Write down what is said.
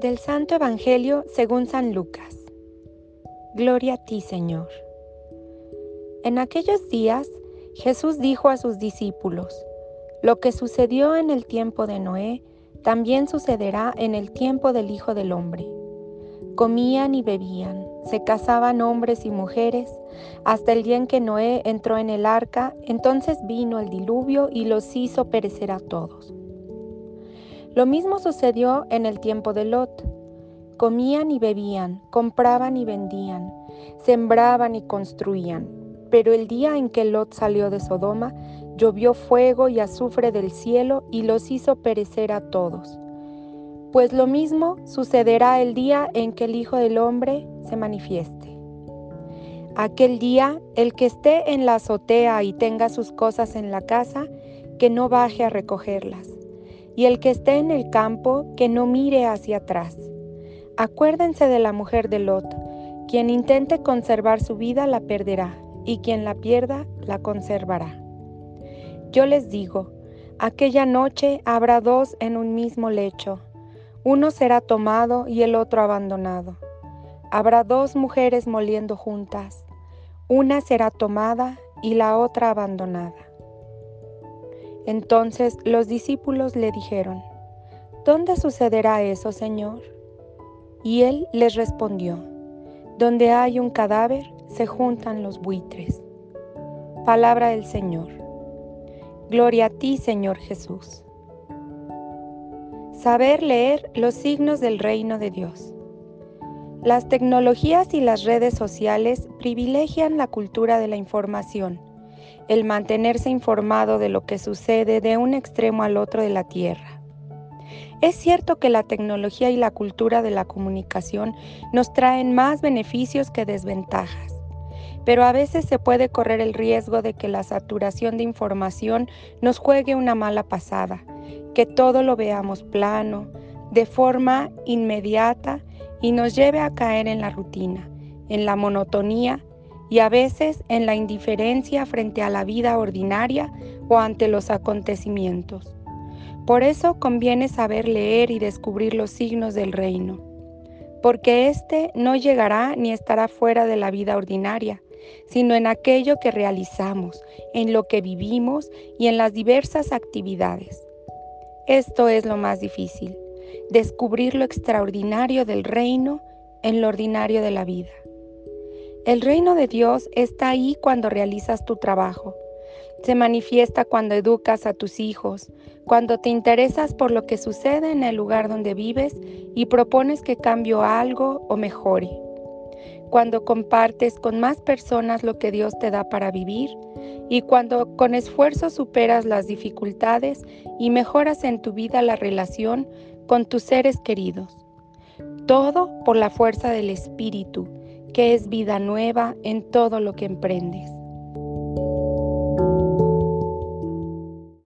Del Santo Evangelio según San Lucas. Gloria a ti, Señor. En aquellos días Jesús dijo a sus discípulos, Lo que sucedió en el tiempo de Noé, también sucederá en el tiempo del Hijo del Hombre. Comían y bebían, se casaban hombres y mujeres, hasta el día en que Noé entró en el arca, entonces vino el diluvio y los hizo perecer a todos. Lo mismo sucedió en el tiempo de Lot. Comían y bebían, compraban y vendían, sembraban y construían. Pero el día en que Lot salió de Sodoma, llovió fuego y azufre del cielo y los hizo perecer a todos. Pues lo mismo sucederá el día en que el Hijo del Hombre se manifieste. Aquel día, el que esté en la azotea y tenga sus cosas en la casa, que no baje a recogerlas, y el que esté en el campo, que no mire hacia atrás. Acuérdense de la mujer de Lot, quien intente conservar su vida la perderá, y quien la pierda la conservará. Yo les digo, aquella noche habrá dos en un mismo lecho, uno será tomado y el otro abandonado. Habrá dos mujeres moliendo juntas, una será tomada y la otra abandonada. Entonces los discípulos le dijeron, ¿Dónde sucederá eso, Señor? Y él les respondió, Donde hay un cadáver, se juntan los buitres. Palabra del Señor. Gloria a ti, Señor Jesús. Saber leer los signos del reino de Dios. Las tecnologías y las redes sociales privilegian la cultura de la información, el mantenerse informado de lo que sucede de un extremo al otro de la Tierra. Es cierto que la tecnología y la cultura de la comunicación nos traen más beneficios que desventajas, pero a veces se puede correr el riesgo de que la saturación de información nos juegue una mala pasada, que todo lo veamos plano, de forma inmediata y nos lleve a caer en la rutina, en la monotonía y a veces en la indiferencia frente a la vida ordinaria o ante los acontecimientos. Por eso conviene saber leer y descubrir los signos del reino, porque éste no llegará ni estará fuera de la vida ordinaria, sino en aquello que realizamos, en lo que vivimos y en las diversas actividades. Esto es lo más difícil, descubrir lo extraordinario del reino en lo ordinario de la vida. El reino de Dios está ahí cuando realizas tu trabajo. Se manifiesta cuando educas a tus hijos, cuando te interesas por lo que sucede en el lugar donde vives y propones que cambie algo o mejore. Cuando compartes con más personas lo que Dios te da para vivir y cuando con esfuerzo superas las dificultades y mejoras en tu vida la relación con tus seres queridos. Todo por la fuerza del Espíritu, que es vida nueva en todo lo que emprendes.